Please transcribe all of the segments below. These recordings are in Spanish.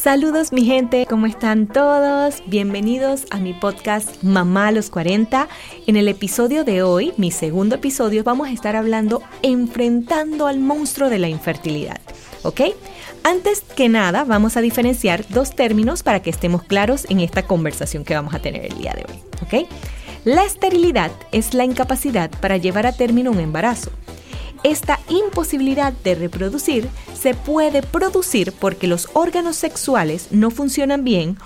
Saludos mi gente, ¿cómo están todos? Bienvenidos a mi podcast Mamá a los 40. En el episodio de hoy, mi segundo episodio, vamos a estar hablando enfrentando al monstruo de la infertilidad. ¿Ok? Antes que nada, vamos a diferenciar dos términos para que estemos claros en esta conversación que vamos a tener el día de hoy. ¿Ok? La esterilidad es la incapacidad para llevar a término un embarazo. Esta imposibilidad de reproducir se puede producir porque los órganos sexuales no funcionan bien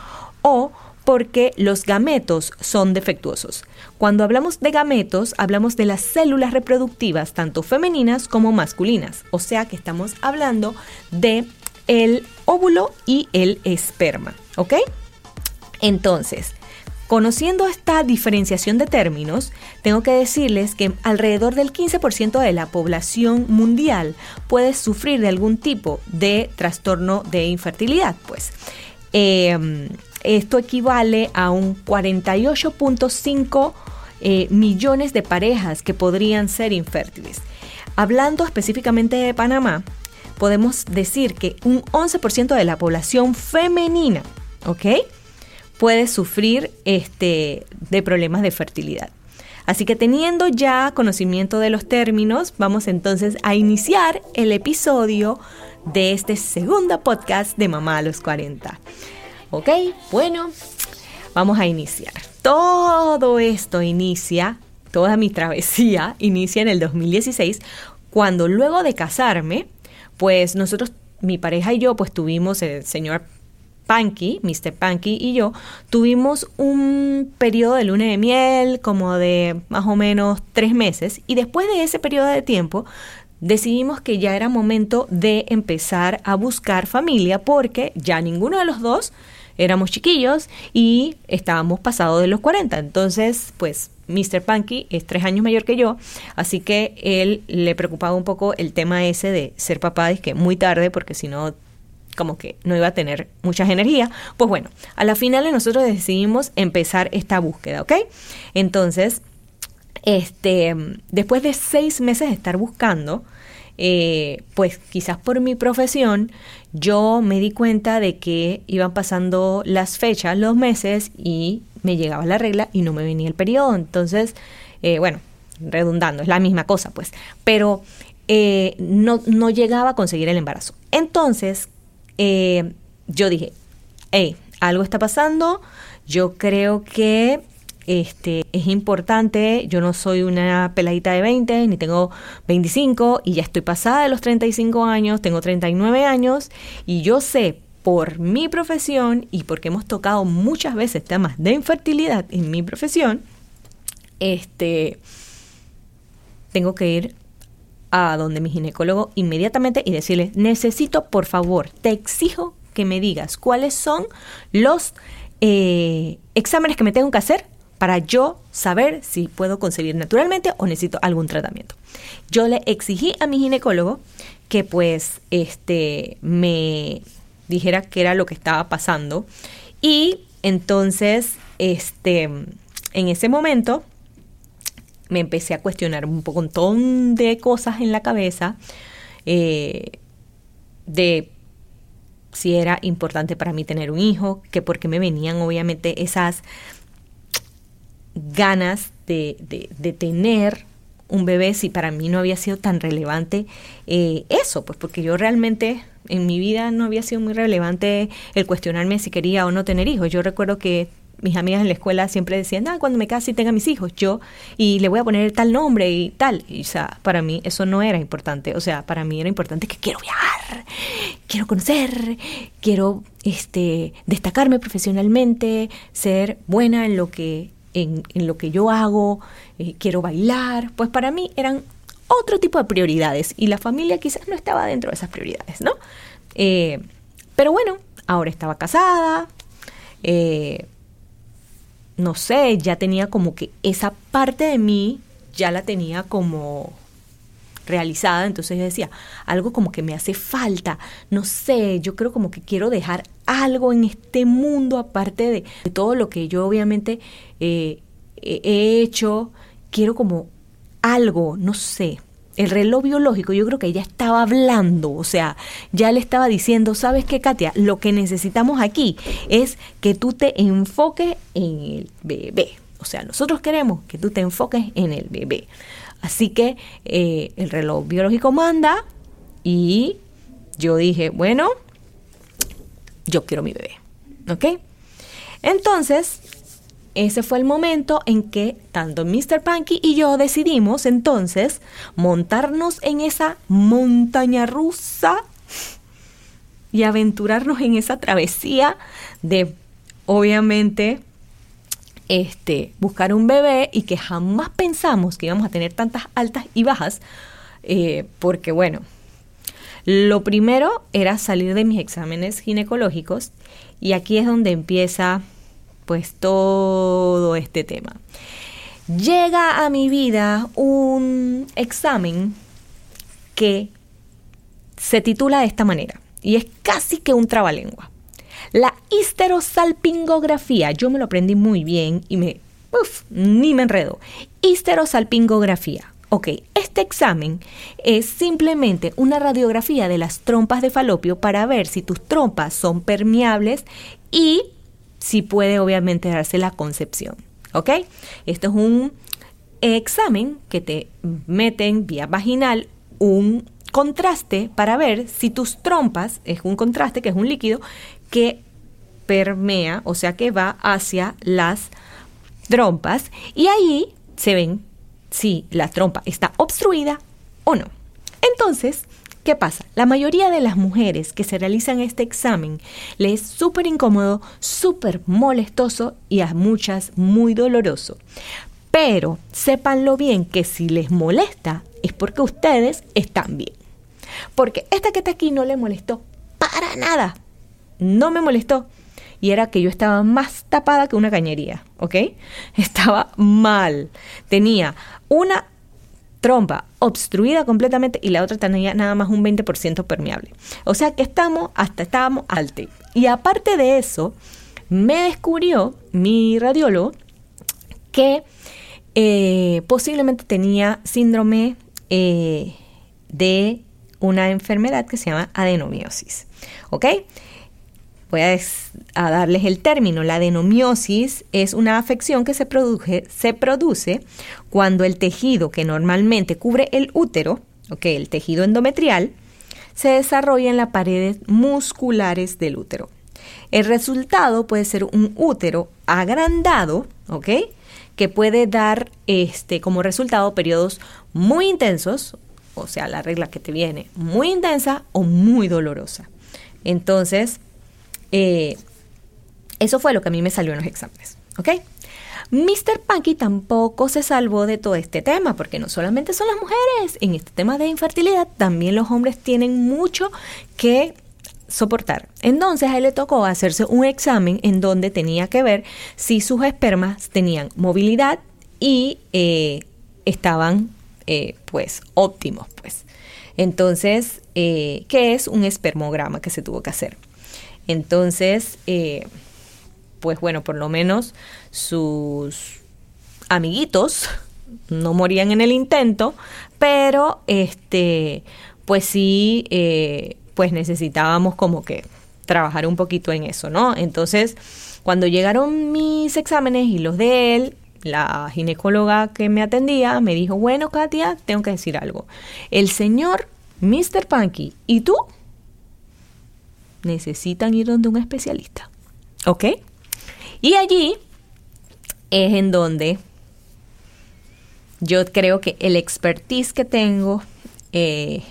o porque los gametos son defectuosos. Cuando hablamos de gametos, hablamos de las células reproductivas, tanto femeninas como masculinas. O sea que estamos hablando de el óvulo y el esperma, ¿ok? Entonces, Conociendo esta diferenciación de términos, tengo que decirles que alrededor del 15% de la población mundial puede sufrir de algún tipo de trastorno de infertilidad. Pues em, esto equivale a un 48.5 eh, millones de parejas que podrían ser infértiles. Hablando específicamente de Panamá, podemos decir que un 11% de la población femenina, ¿ok? Puede sufrir este, de problemas de fertilidad. Así que teniendo ya conocimiento de los términos, vamos entonces a iniciar el episodio de este segundo podcast de Mamá a los 40. Ok, bueno, vamos a iniciar. Todo esto inicia, toda mi travesía inicia en el 2016, cuando luego de casarme, pues nosotros, mi pareja y yo, pues tuvimos el señor Panky, Mr. Panky y yo tuvimos un periodo de luna de miel como de más o menos tres meses y después de ese periodo de tiempo decidimos que ya era momento de empezar a buscar familia porque ya ninguno de los dos éramos chiquillos y estábamos pasados de los 40. Entonces, pues Mr. Panky es tres años mayor que yo, así que él le preocupaba un poco el tema ese de ser papá, es que muy tarde, porque si no como que no iba a tener muchas energías. Pues bueno, a la final nosotros decidimos empezar esta búsqueda, ¿ok? Entonces, este, después de seis meses de estar buscando, eh, pues quizás por mi profesión, yo me di cuenta de que iban pasando las fechas, los meses, y me llegaba la regla y no me venía el periodo. Entonces, eh, bueno, redundando, es la misma cosa, pues. Pero eh, no, no llegaba a conseguir el embarazo. Entonces, eh, yo dije, hey, algo está pasando, yo creo que este, es importante, yo no soy una peladita de 20, ni tengo 25 y ya estoy pasada de los 35 años, tengo 39 años y yo sé por mi profesión y porque hemos tocado muchas veces temas de infertilidad en mi profesión, este, tengo que ir a donde mi ginecólogo inmediatamente y decirle, necesito por favor, te exijo que me digas cuáles son los eh, exámenes que me tengo que hacer para yo saber si puedo concebir naturalmente o necesito algún tratamiento. Yo le exigí a mi ginecólogo que pues este me dijera qué era lo que estaba pasando y entonces este en ese momento me empecé a cuestionar un montón de cosas en la cabeza eh, de si era importante para mí tener un hijo, que porque me venían obviamente esas ganas de, de, tener un bebé si para mí no había sido tan relevante eh, eso, pues porque yo realmente en mi vida no había sido muy relevante el cuestionarme si quería o no tener hijos. Yo recuerdo que mis amigas en la escuela siempre decían, ah, cuando me case y tenga mis hijos, yo, y le voy a poner tal nombre y tal. Y, o sea, para mí eso no era importante. O sea, para mí era importante que quiero viajar, quiero conocer, quiero este, destacarme profesionalmente, ser buena en lo que, en, lo que yo hago, eh, quiero bailar. Pues para mí eran otro tipo de prioridades y la familia quizás no estaba dentro de esas prioridades, ¿no? Eh, pero bueno, ahora estaba casada, eh, no sé, ya tenía como que esa parte de mí ya la tenía como realizada, entonces yo decía, algo como que me hace falta, no sé, yo creo como que quiero dejar algo en este mundo aparte de, todo lo que yo obviamente eh, he hecho, quiero como algo, no sé. El reloj biológico, yo creo que ella estaba hablando, o sea, ya le estaba diciendo, ¿sabes qué, Katia? Lo que necesitamos aquí es que tú te enfoques en el bebé. O sea, nosotros queremos que tú te enfoques en el bebé. Así que eh, el reloj biológico manda y yo dije, bueno, yo quiero mi bebé. ¿Ok? Entonces, ese fue el momento en que tanto Mr. Punky y yo decidimos entonces montarnos en esa montaña rusa y aventurarnos en esa travesía de, obviamente, este, buscar un bebé y que jamás pensamos que íbamos a tener tantas altas y bajas, eh, porque bueno, lo primero era salir de mis exámenes ginecológicos y aquí es donde empieza pues todo este tema. Llega a mi vida un examen que se titula de esta manera y es casi que un trabalengua. La histerosalpingografía, yo me lo aprendí muy bien y me, uf, ni me enredo. Histerosalpingografía. Ok, este examen es simplemente una radiografía de las trompas de falopio para ver si tus trompas son permeables y si puede obviamente darse la concepción. ¿Ok? Esto es un examen que te meten vía vaginal un contraste para ver si tus trompas, es un contraste que es un líquido que permea, o sea que va hacia las trompas y ahí se ven si la trompa está obstruida o no. Entonces, ¿Qué pasa? La mayoría de las mujeres que se realizan este examen les es súper incómodo, súper molestoso y a muchas muy doloroso. Pero sépanlo bien que si les molesta es porque ustedes están bien. Porque esta que está aquí no le molestó para nada. No me molestó. Y era que yo estaba más tapada que una cañería, ¿ok? Estaba mal. Tenía una trompa obstruida completamente y la otra tenía nada más un 20% permeable. O sea que estamos, hasta estábamos altos. Y aparte de eso, me descubrió mi radiólogo que eh, posiblemente tenía síndrome eh, de una enfermedad que se llama adenomiosis. ¿Ok? Voy a, darles el término. La adenomiosis es una afección que se produce, cuando el tejido que normalmente cubre el útero, okay, el tejido endometrial, se desarrolla en las paredes musculares del útero. El resultado puede ser un útero agrandado, ¿ok? Que puede dar este, como resultado periodos muy intensos, o sea, la regla que te viene muy intensa o muy dolorosa. Entonces, eh, eso fue lo que a mí me salió en los exámenes, ¿ok? Mr. Punky tampoco se salvó de todo este tema, porque no solamente son las mujeres, en este tema de infertilidad también los hombres tienen mucho que soportar. Entonces a él le tocó hacerse un examen en donde tenía que ver si sus espermas tenían movilidad y eh, estaban eh, pues óptimos, pues. Entonces, ¿qué es un espermograma que se tuvo que hacer? Entonces, eh, pues bueno, por lo menos sus amiguitos no morían en el intento, pero este, pues sí, eh, pues necesitábamos como que trabajar un poquito en eso, ¿no? Entonces, cuando llegaron mis exámenes y los de él, la ginecóloga que me atendía me dijo, bueno, Katia, tengo que decir algo. El señor Mr. Punky y tú necesitan ir donde un especialista. ¿Ok? Y allí es en donde yo creo que el expertise que tengo eh,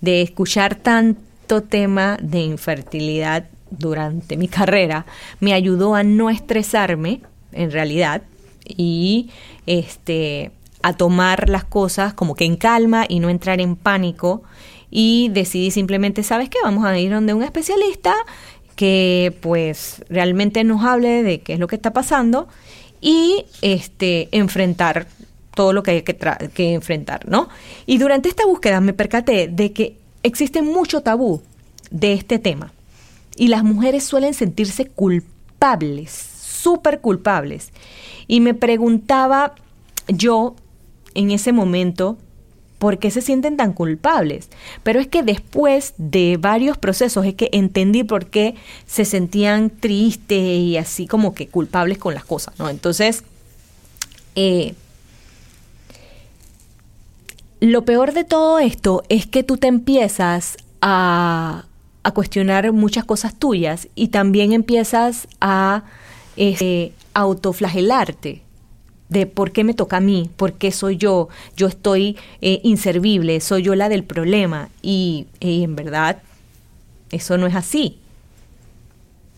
de escuchar tanto tema de infertilidad durante mi carrera me ayudó a no estresarme en realidad y este a tomar las cosas como que en calma y no entrar en pánico y decidí simplemente, ¿sabes qué? Vamos a ir donde un especialista que pues realmente nos hable de qué es lo que está pasando y este enfrentar todo lo que hay que, que enfrentar, ¿no? Y durante esta búsqueda me percaté de que existe mucho tabú de este tema y las mujeres suelen sentirse culpables, súper culpables. Y me preguntaba yo en ese momento, ¿Por qué se sienten tan culpables? Pero es que después de varios procesos es que entendí por qué se sentían tristes y así como que culpables con las cosas, ¿no? Entonces, eh, lo peor de todo esto es que tú te empiezas a, a cuestionar muchas cosas tuyas y también empiezas a este, autoflagelarte de por qué me toca a mí, por qué soy yo, yo estoy eh, inservible, soy yo la del problema. Y, en verdad, eso no es así.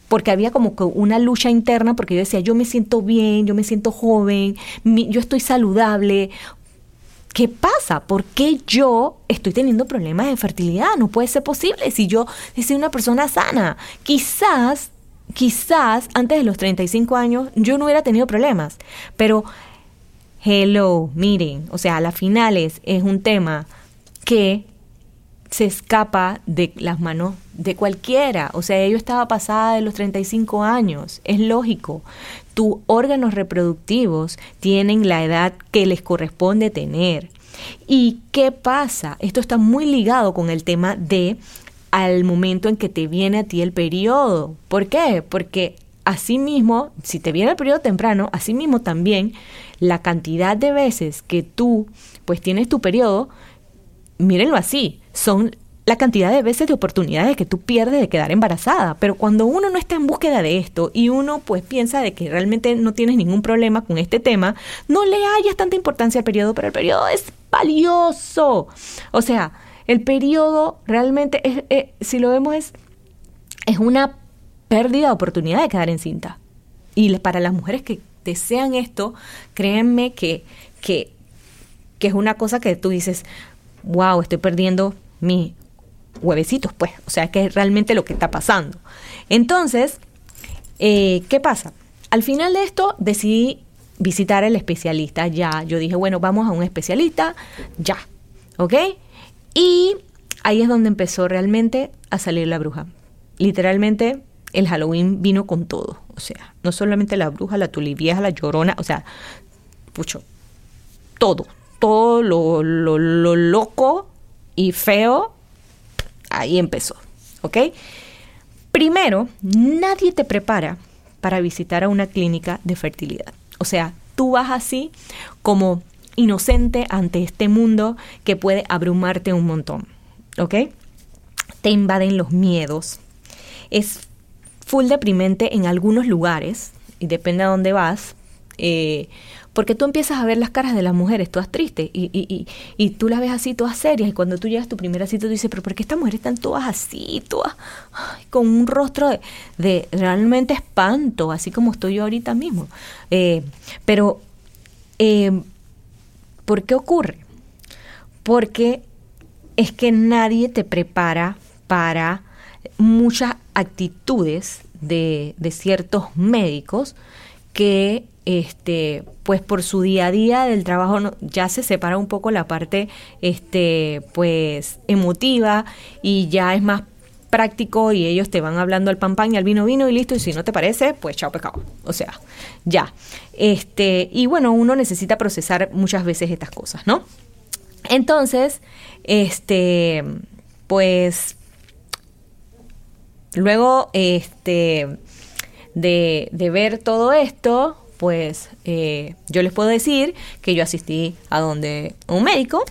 Porque había como una lucha interna, porque yo decía, yo me siento bien, yo me siento joven, yo estoy saludable. ¿Qué pasa? ¿Por qué yo estoy teniendo problemas de fertilidad? No puede ser posible si yo soy una persona sana. Quizás quizás antes de los 35 años yo no hubiera tenido problemas, pero hello, miren, o sea, a las finales es un tema que se escapa de las manos de cualquiera. O sea, yo estaba pasada de los 35 años. Es lógico. Tus órganos reproductivos tienen la edad que les corresponde tener. ¿Y qué pasa? Esto está muy ligado con el tema de al momento en que te viene a ti el periodo. ¿Por qué? Porque así mismo, si te viene el periodo temprano, así mismo también la cantidad de veces que tú pues tienes tu periodo, mírenlo así, son la cantidad de veces de oportunidades que tú pierdes de quedar embarazada. Pero cuando uno no está en búsqueda de esto y uno pues piensa de que realmente no tienes ningún problema con este tema, no le hayas tanta importancia al periodo, pero el periodo es valioso. O sea, el periodo realmente, es, eh, si lo vemos, es, es una pérdida de oportunidad de quedar encinta. Y para las mujeres que desean esto, créanme que, que, que es una cosa que tú dices, wow, estoy perdiendo mis huevecitos, pues. O sea, que es realmente lo que está pasando. Entonces, eh, ¿qué pasa? Al final de esto decidí visitar al especialista. Ya, yo dije, bueno, vamos a un especialista, ya. ¿Ok? Y ahí es donde empezó realmente a salir la bruja. Literalmente el Halloween vino con todo. O sea, no solamente la bruja, la tulivieja, la llorona, o sea, pucho, todo. Todo lo, lo, lo loco y feo, ahí empezó. ¿Ok? Primero, nadie te prepara para visitar a una clínica de fertilidad. O sea, tú vas así como inocente ante este mundo que puede abrumarte un montón. ¿Ok? Te invaden los miedos. Es full deprimente en algunos lugares, y depende a dónde vas, eh, porque tú empiezas a ver las caras de las mujeres todas tristes y, y, y, tú las ves así todas serias y cuando tú llegas a tu primera cita tú dices, pero ¿por qué estas mujeres están todas así, todas con un rostro de, realmente espanto, así como estoy yo ahorita mismo? Eh, pero eh, ¿Por qué ocurre? Porque es que nadie te prepara para muchas actitudes de, ciertos médicos que este pues por su día a día del trabajo ya se separa un poco la parte este pues emotiva y ya es más práctico y ellos te van hablando al pan pan y al vino vino y listo y si no te parece pues chao pecado o sea ya. Este y bueno uno necesita procesar muchas veces estas cosas no entonces este pues luego este de, de ver todo esto pues eh, yo les puedo decir que yo asistí a donde un médico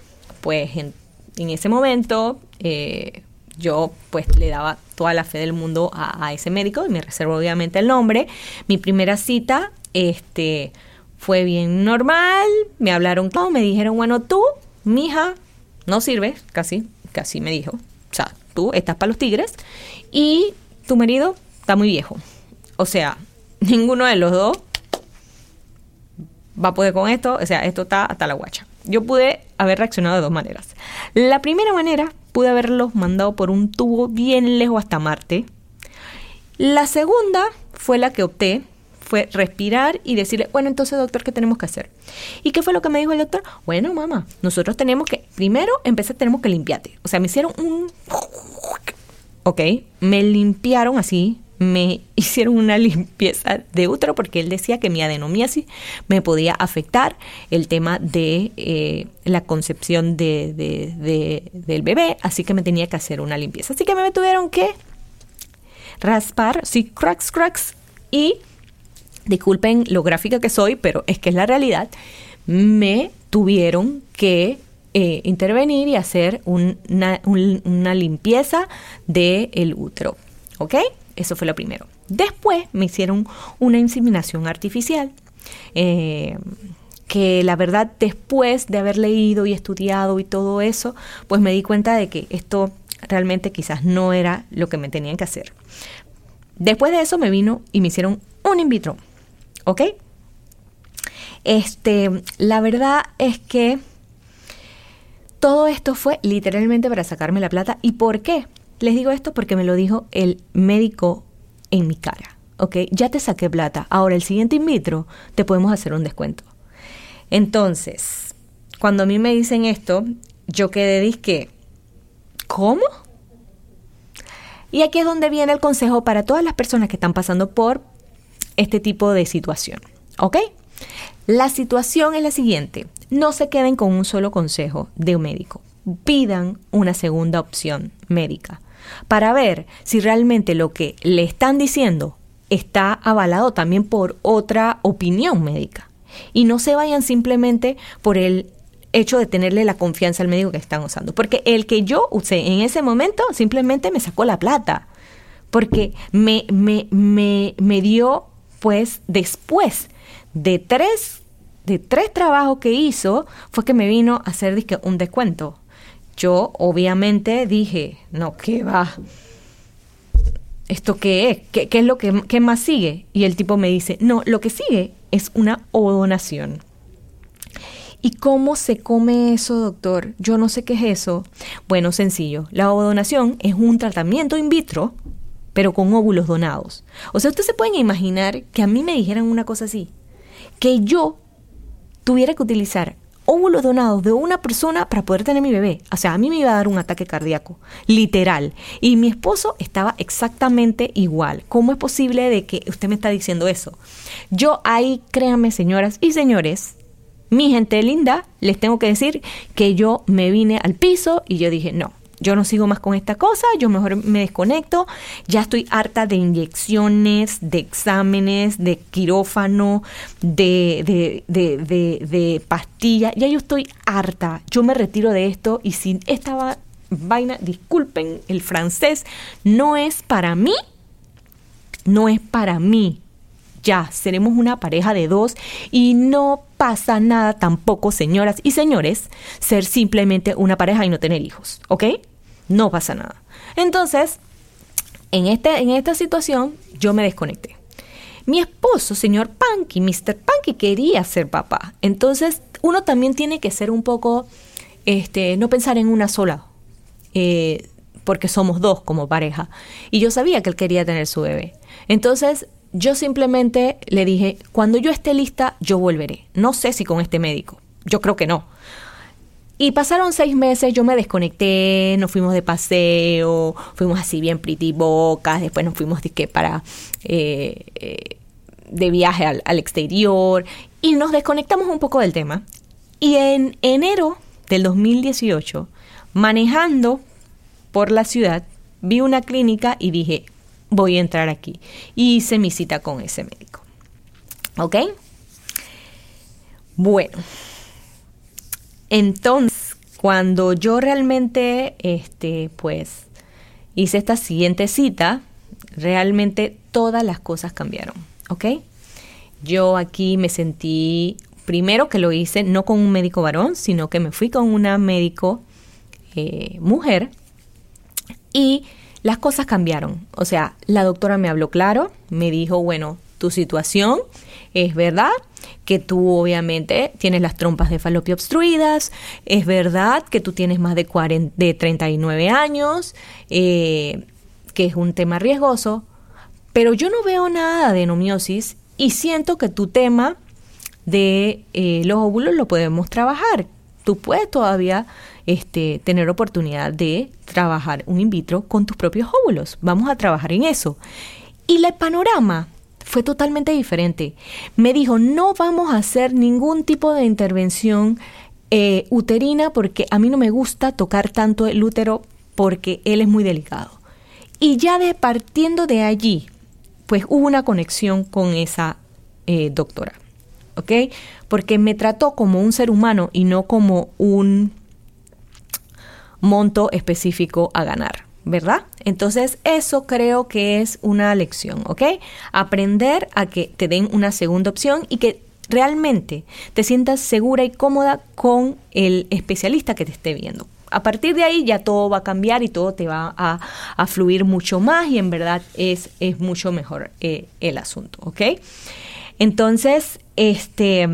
pues en, en ese momento eh, yo pues le daba toda la fe del mundo a, ese médico y me reservo obviamente el nombre. Mi primera cita, este, fue bien normal, me hablaron, me dijeron, bueno, tú, mija, no sirves, casi, casi me dijo. O sea, tú estás para los tigres y tu marido está muy viejo. O sea, ninguno de los dos va a poder con esto, o sea, esto está hasta la guacha. Yo pude haber reaccionado de dos maneras. La primera manera pude haberlos mandado por un tubo bien lejos hasta Marte. La segunda fue la que opté, fue respirar y decirle, bueno, entonces doctor, ¿qué tenemos que hacer? ¿Y qué fue lo que me dijo el doctor? Bueno, mamá, nosotros tenemos que, primero empecé, tenemos que limpiarte. O sea, me hicieron un... Ok, me limpiaron así, me hicieron una limpieza de útero porque él decía que mi adenomiasis me podía afectar el tema de eh, la concepción de, del bebé, así que me tenía que hacer una limpieza. Así que me tuvieron que raspar, sí, cracks, cracks, y disculpen lo gráfica que soy, pero es que es la realidad, me tuvieron que eh, intervenir y hacer una, una, limpieza del útero. ¿Ok? Eso fue lo primero. Después me hicieron una inseminación artificial. Eh, que la verdad después de haber leído y estudiado y todo eso, pues me di cuenta de que esto realmente quizás no era lo que me tenían que hacer. Después de eso me vino y me hicieron un in vitro. ¿Ok? Este, la verdad es que todo esto fue literalmente para sacarme la plata. ¿Y por qué? Les digo esto porque me lo dijo el médico en mi cara. ¿Ok? Ya te saqué plata. Ahora el siguiente in vitro te podemos hacer un descuento. Entonces, cuando a mí me dicen esto, yo quedé disque, ¿cómo? Y aquí es donde viene el consejo para todas las personas que están pasando por este tipo de situación. ¿Ok? La situación es la siguiente. No se queden con un solo consejo de un médico. Pidan una segunda opción médica para ver si realmente lo que le están diciendo está avalado también por otra opinión médica. Y no se vayan simplemente por el hecho de tenerle la confianza al médico que están usando. Porque el que yo usé en ese momento simplemente me sacó la plata. Porque me, me, me, me dio, pues, después de tres, de tres trabajos que hizo, fue que me vino a hacer un descuento. Yo obviamente dije, no, ¿qué va? ¿Esto qué es? ¿Qué, qué es lo que qué más sigue? Y el tipo me dice, no, lo que sigue es una odonación. ¿Y cómo se come eso, doctor? Yo no sé qué es eso. Bueno, sencillo. La odonación es un tratamiento in vitro, pero con óvulos donados. O sea, ustedes se pueden imaginar que a mí me dijeran una cosa así que yo tuviera que utilizar óvulos donados de una persona para poder tener mi bebé. O sea, a mí me iba a dar un ataque cardíaco, literal. Y mi esposo estaba exactamente igual. ¿Cómo es posible de que usted me está diciendo eso? Yo ahí, créanme, señoras y señores, mi gente linda, les tengo que decir que yo me vine al piso y yo dije, no, yo no sigo más con esta cosa, yo mejor me desconecto, ya estoy harta de inyecciones, de exámenes, de quirófano, de, de, de, de, pastillas, ya yo estoy harta, yo me retiro de esto y si esta vaina, disculpen el francés, no es para mí, no es para mí. Ya, seremos una pareja de dos y no pasa nada tampoco, señoras y señores, ser simplemente una pareja y no tener hijos, ¿ok? No pasa nada. Entonces, en, este, en esta situación, yo me desconecté. Mi esposo, señor Punky, Mr. Punky, quería ser papá. Entonces, uno también tiene que ser un poco, este, no pensar en una sola, eh, porque somos dos como pareja. Y yo sabía que él quería tener su bebé. Entonces, yo simplemente le dije, cuando yo esté lista, yo volveré. No sé si con este médico. Yo creo que no. Y pasaron seis meses, yo me desconecté, nos fuimos de paseo, fuimos así bien pretty bocas, después nos fuimos de para eh, eh, de viaje al, al exterior y nos desconectamos un poco del tema. Y en enero del 2018, manejando por la ciudad, vi una clínica y dije, voy a entrar aquí. Y hice mi cita con ese médico. ¿Ok? Bueno, entonces, cuando yo realmente, este, pues, hice esta siguiente cita, realmente todas las cosas cambiaron, ¿ok? Yo aquí me sentí, primero que lo hice no con un médico varón, sino que me fui con una médico eh, mujer y las cosas cambiaron. O sea, la doctora me habló claro, me dijo, bueno, tu situación es verdad, que tú obviamente tienes las trompas de falopio obstruidas, es verdad que tú tienes más de, 40, de 39 años, eh, que es un tema riesgoso, pero yo no veo nada de enomiosis y siento que tu tema de eh, los óvulos lo podemos trabajar. Tú puedes todavía este, tener oportunidad de trabajar un in vitro con tus propios óvulos. Vamos a trabajar en eso. Y el panorama fue totalmente diferente. Me dijo, no vamos a hacer ningún tipo de intervención eh, uterina porque a mí no me gusta tocar tanto el útero porque él es muy delicado. Y ya de partiendo de allí, pues hubo una conexión con esa eh, doctora, ¿ok? Porque me trató como un ser humano y no como un monto específico a ganar. ¿Verdad? Entonces eso creo que es una lección, ¿ok? Aprender a que te den una segunda opción y que realmente te sientas segura y cómoda con el especialista que te esté viendo. A partir de ahí ya todo va a cambiar y todo te va a, fluir mucho más y en verdad es, es mucho mejor eh, el asunto, ¿ok? Entonces, este,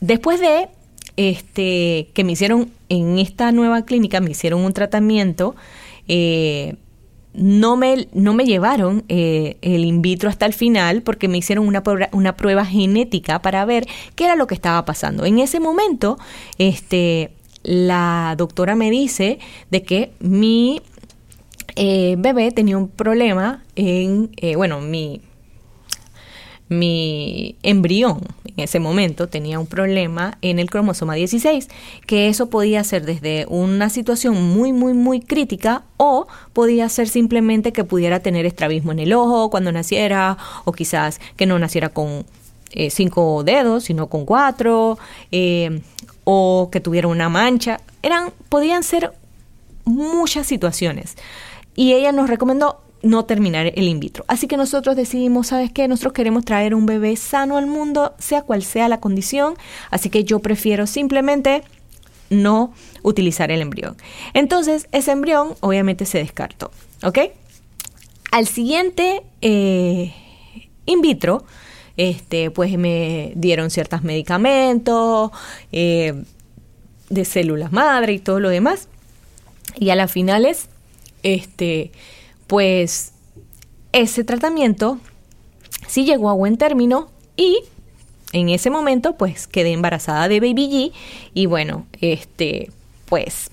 después de este, que me hicieron en esta nueva clínica, me hicieron un tratamiento eh, no, me, no me llevaron eh, el in vitro hasta el final porque me hicieron una, una prueba genética para ver qué era lo que estaba pasando. En ese momento, este, la doctora me dice de que mi eh, bebé tenía un problema en, bueno, mi, mi embrión en ese momento tenía un problema en el cromosoma 16, que eso podía ser desde una situación muy, muy, muy crítica o podía ser simplemente que pudiera tener estrabismo en el ojo cuando naciera o quizás que no naciera con eh, cinco dedos, sino con cuatro, eh, o que tuviera una mancha. Eran, podían ser muchas situaciones. Y ella nos recomendó no terminar el in vitro. Así que nosotros decidimos, ¿sabes qué? Nosotros queremos traer un bebé sano al mundo, sea cual sea la condición, así que yo prefiero simplemente no utilizar el embrión. Entonces, ese embrión obviamente se descartó, ¿ok? Al siguiente eh, in vitro, este, pues me dieron ciertos medicamentos eh, de células madre y todo lo demás. Y a las finales, este, pues ese tratamiento sí llegó a buen término y en ese momento pues quedé embarazada de Baby G y bueno, este pues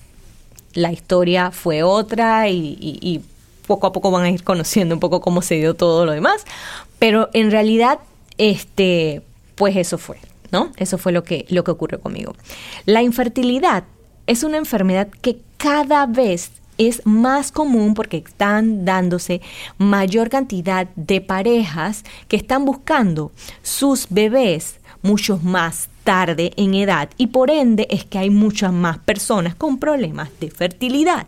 la historia fue otra y, poco a poco van a ir conociendo un poco cómo se dio todo lo demás, pero en realidad este pues eso fue, ¿no? Eso fue lo que lo que ocurrió conmigo. La infertilidad es una enfermedad que cada vez es más común porque están dándose mayor cantidad de parejas que están buscando sus bebés mucho más tarde en edad y por ende es que hay muchas más personas con problemas de fertilidad.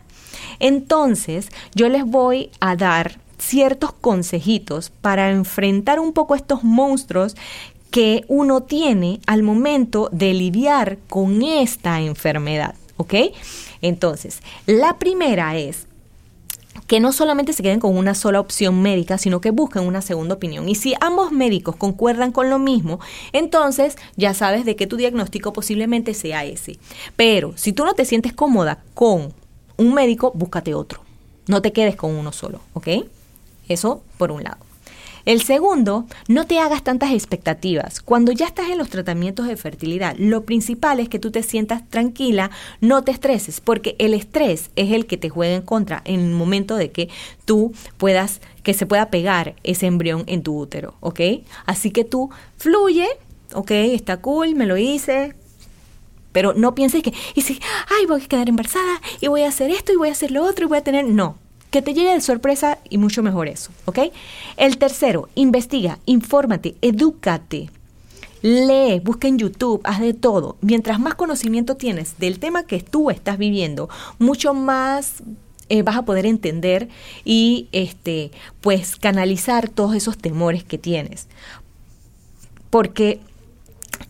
Entonces yo les voy a dar ciertos consejitos para enfrentar un poco estos monstruos que uno tiene al momento de lidiar con esta enfermedad, ¿ok? Entonces, la primera es que no solamente se queden con una sola opción médica, sino que busquen una segunda opinión. Y si ambos médicos concuerdan con lo mismo, entonces ya sabes de que tu diagnóstico posiblemente sea ese. Pero si tú no te sientes cómoda con un médico, búscate otro. No te quedes con uno solo, ¿ok? Eso por un lado. El segundo, no te hagas tantas expectativas. Cuando ya estás en los tratamientos de fertilidad, lo principal es que tú te sientas tranquila, no te estreses, porque el estrés es el que te juega en contra en el momento de que tú puedas, que se pueda pegar ese embrión en tu útero, ¿ok? Así que tú fluye, ¿ok? Está cool, me lo hice, pero no pienses que, y si, ay, voy a quedar embarazada y voy a hacer esto y voy a hacer lo otro y voy a tener, no, que te llegue de sorpresa y mucho mejor eso, ¿ok? El tercero, investiga, infórmate, edúcate. Lee, busca en YouTube, haz de todo. Mientras más conocimiento tienes del tema que tú estás viviendo, mucho más eh, vas a poder entender y este, pues canalizar todos esos temores que tienes. Porque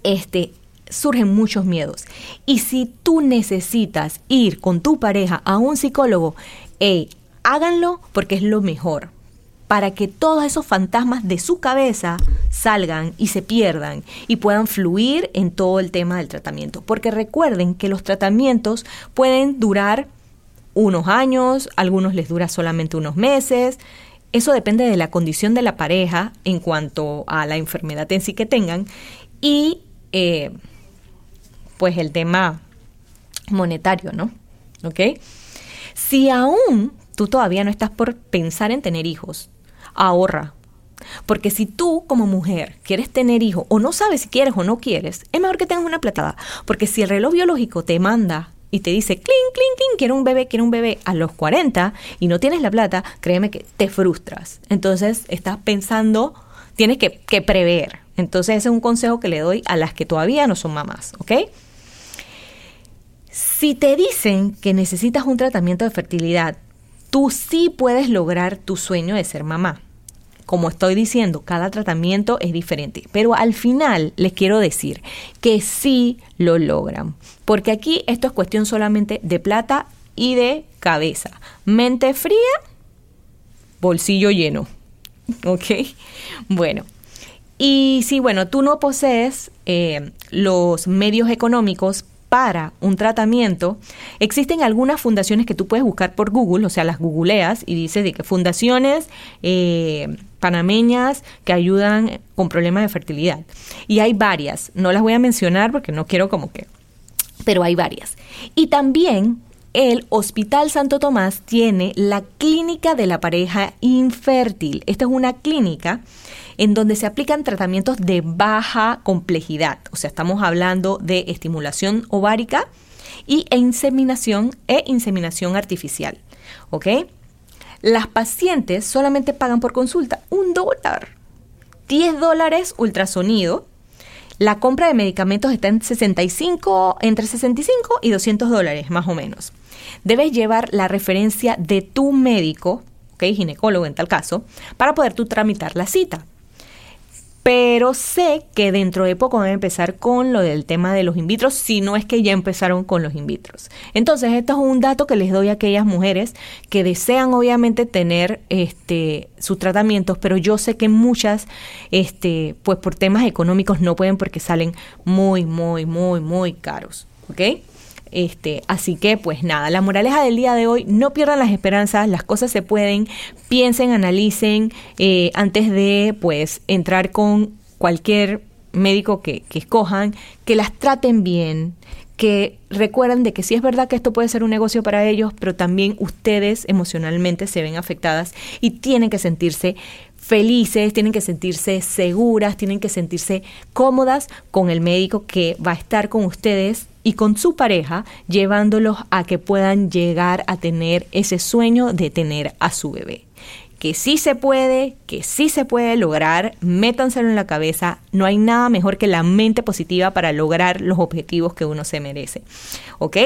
este, surgen muchos miedos. Y si tú necesitas ir con tu pareja a un psicólogo, hey, háganlo porque es lo mejor, para que todos esos fantasmas de su cabeza salgan y se pierdan y puedan fluir en todo el tema del tratamiento. Porque recuerden que los tratamientos pueden durar unos años, algunos les dura solamente unos meses. Eso depende de la condición de la pareja en cuanto a la enfermedad en sí que tengan y eh, pues el tema monetario, ¿no? ¿Ok? Si aún tú todavía no estás por pensar en tener hijos, ahorra. Porque si tú como mujer quieres tener hijos o no sabes si quieres o no quieres, es mejor que tengas una platada. Porque si el reloj biológico te manda y te dice, clink, clink, clink, quiero un bebé, quiero un bebé a los 40 y no tienes la plata, créeme que te frustras. Entonces estás pensando, tienes que, que prever. Entonces ese es un consejo que le doy a las que todavía no son mamás, ¿ok? Si te dicen que necesitas un tratamiento de fertilidad, tú sí puedes lograr tu sueño de ser mamá. Como estoy diciendo, cada tratamiento es diferente, pero al final les quiero decir que sí lo logran, porque aquí esto es cuestión solamente de plata y de cabeza. Mente fría, bolsillo lleno. ¿Ok? Bueno, y si, bueno, tú no posees eh, los medios económicos para un tratamiento, existen algunas fundaciones que tú puedes buscar por Google, o sea, las googleas y dices de que fundaciones eh, panameñas que ayudan con problemas de fertilidad. Y hay varias, no las voy a mencionar porque no quiero como que, pero hay varias. Y también el Hospital Santo Tomás tiene la clínica de la pareja infértil. Esta es una clínica en donde se aplican tratamientos de baja complejidad. O sea, estamos hablando de estimulación ovárica y inseminación e inseminación artificial. ¿Ok? Las pacientes solamente pagan por consulta un dólar. 10 dólares ultrasonido. La compra de medicamentos está en 65, entre 65 y 200 dólares más o menos. Debes llevar la referencia de tu médico, ¿ok? ginecólogo en tal caso, para poder tú tramitar la cita pero sé que dentro de poco van a empezar con lo del tema de los in vitro, si no es que ya empezaron con los in vitros. Entonces, esto es un dato que les doy a aquellas mujeres que desean obviamente tener este sus tratamientos, pero yo sé que muchas este pues por temas económicos no pueden porque salen muy muy muy muy caros, ¿ok? Este, así que pues nada, la moraleja del día de hoy, no pierdan las esperanzas, las cosas se pueden, piensen, analicen eh, antes de pues entrar con cualquier médico que, que escojan, que las traten bien, que recuerden de que sí es verdad que esto puede ser un negocio para ellos, pero también ustedes emocionalmente se ven afectadas y tienen que sentirse felices, tienen que sentirse seguras, tienen que sentirse cómodas con el médico que va a estar con ustedes y con su pareja, llevándolos a que puedan llegar a tener ese sueño de tener a su bebé. Que sí se puede, que sí se puede lograr, métanselo en la cabeza, no hay nada mejor que la mente positiva para lograr los objetivos que uno se merece. ¿Ok?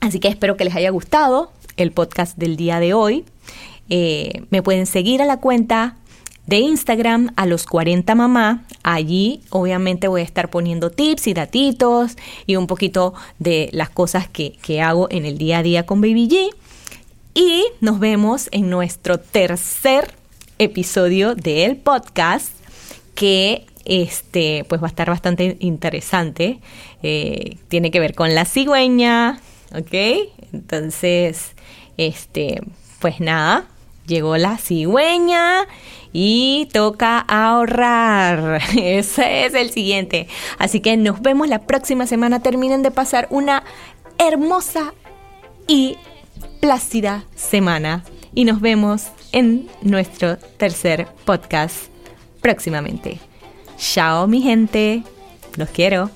Así que espero que les haya gustado el podcast del día de hoy. Eh, me pueden seguir a la cuenta de Instagram a los 40 mamá. Allí obviamente voy a estar poniendo tips y datitos y un poquito de las cosas que, que hago en el día a día con Baby G. Y nos vemos en nuestro tercer episodio del podcast que este pues va a estar bastante interesante. Eh, tiene que ver con la cigüeña, ¿ok? Entonces, este, pues nada, llegó la cigüeña y toca ahorrar. Ese es el siguiente. Así que nos vemos la próxima semana. Terminen de pasar una hermosa y plácida semana. Y nos vemos en nuestro tercer podcast próximamente. Chao mi gente. Los quiero.